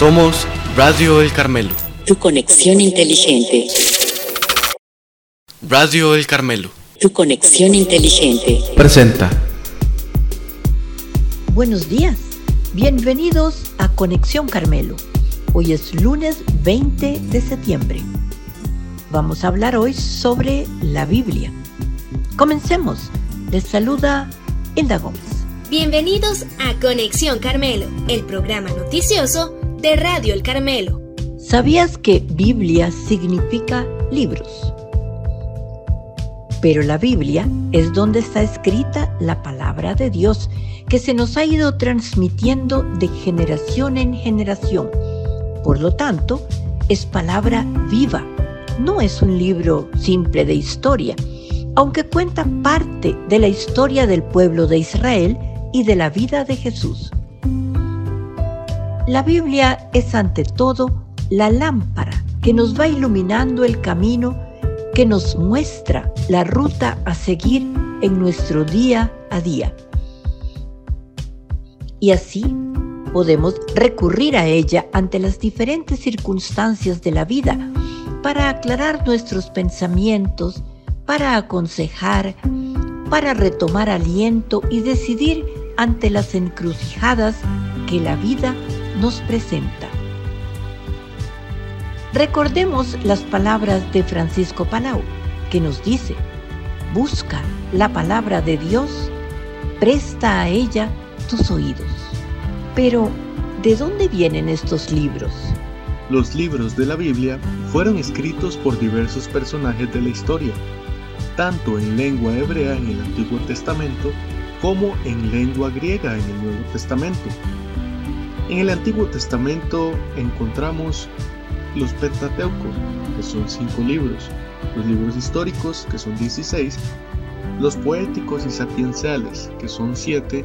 Somos Radio El Carmelo. Tu conexión inteligente. Radio El Carmelo. Tu conexión inteligente. Presenta. Buenos días. Bienvenidos a Conexión Carmelo. Hoy es lunes 20 de septiembre. Vamos a hablar hoy sobre la Biblia. Comencemos. Les saluda Hilda Gómez. Bienvenidos a Conexión Carmelo, el programa noticioso de Radio El Carmelo. ¿Sabías que Biblia significa libros? Pero la Biblia es donde está escrita la palabra de Dios que se nos ha ido transmitiendo de generación en generación. Por lo tanto, es palabra viva, no es un libro simple de historia, aunque cuenta parte de la historia del pueblo de Israel y de la vida de Jesús. La Biblia es ante todo la lámpara que nos va iluminando el camino, que nos muestra la ruta a seguir en nuestro día a día. Y así podemos recurrir a ella ante las diferentes circunstancias de la vida para aclarar nuestros pensamientos, para aconsejar, para retomar aliento y decidir ante las encrucijadas que la vida nos presenta. Recordemos las palabras de Francisco Palau, que nos dice, busca la palabra de Dios, presta a ella tus oídos. Pero, ¿de dónde vienen estos libros? Los libros de la Biblia fueron escritos por diversos personajes de la historia, tanto en lengua hebrea en el Antiguo Testamento como en lengua griega en el Nuevo Testamento. En el Antiguo Testamento encontramos los Pentateucos, que son cinco libros, los libros históricos, que son 16, los poéticos y sapienciales, que son siete,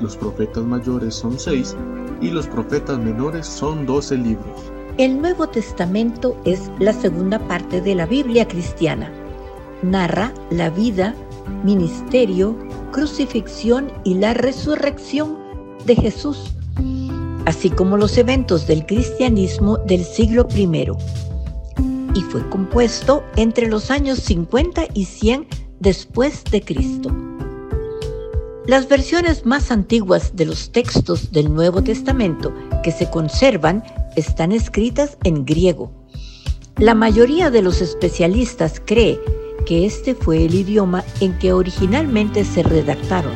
los profetas mayores son seis y los profetas menores son 12 libros. El Nuevo Testamento es la segunda parte de la Biblia cristiana. Narra la vida, ministerio, crucifixión y la resurrección de Jesús, así como los eventos del cristianismo del siglo I, y fue compuesto entre los años 50 y 100 después de Cristo. Las versiones más antiguas de los textos del Nuevo Testamento que se conservan están escritas en griego. La mayoría de los especialistas cree que este fue el idioma en que originalmente se redactaron,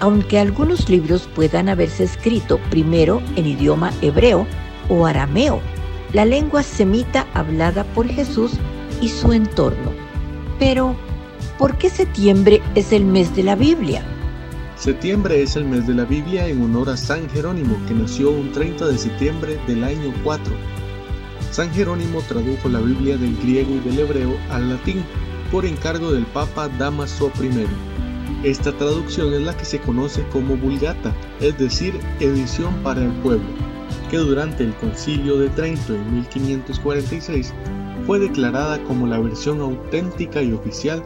aunque algunos libros puedan haberse escrito primero en idioma hebreo o arameo, la lengua semita hablada por Jesús y su entorno. Pero, ¿por qué septiembre es el mes de la Biblia? Septiembre es el mes de la Biblia en honor a San Jerónimo, que nació un 30 de septiembre del año 4. San Jerónimo tradujo la Biblia del griego y del hebreo al latín por encargo del Papa Damaso I. Esta traducción es la que se conoce como Vulgata, es decir, edición para el pueblo, que durante el Concilio de Trento en 1546 fue declarada como la versión auténtica y oficial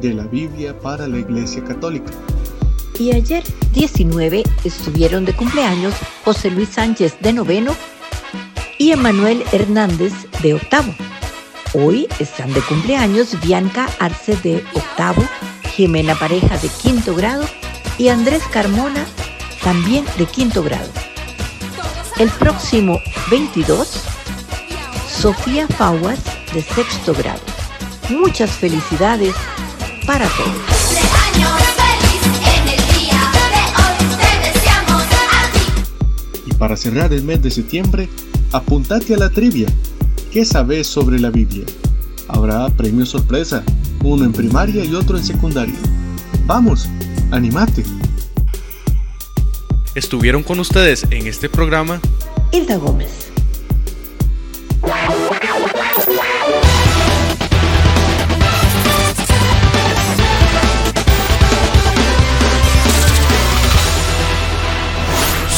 de la Biblia para la Iglesia Católica. Y ayer 19 estuvieron de cumpleaños José Luis Sánchez de noveno y Emanuel Hernández de octavo. Hoy están de cumpleaños Bianca Arce de octavo, Jimena Pareja de quinto grado y Andrés Carmona también de quinto grado. El próximo 22, Sofía Fauas de sexto grado. Muchas felicidades para todos. Y para cerrar el mes de septiembre, apuntate a la trivia. ¿Qué sabes sobre la Biblia? Habrá premio sorpresa, uno en primaria y otro en secundaria. Vamos, animate. Estuvieron con ustedes en este programa Hilda Gómez.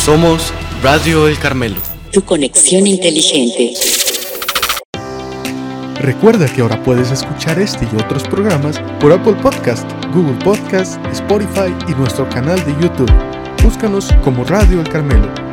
Somos Radio El Carmelo. Tu conexión inteligente. Recuerda que ahora puedes escuchar este y otros programas por Apple Podcast, Google Podcast, Spotify y nuestro canal de YouTube. Búscanos como Radio El Carmelo.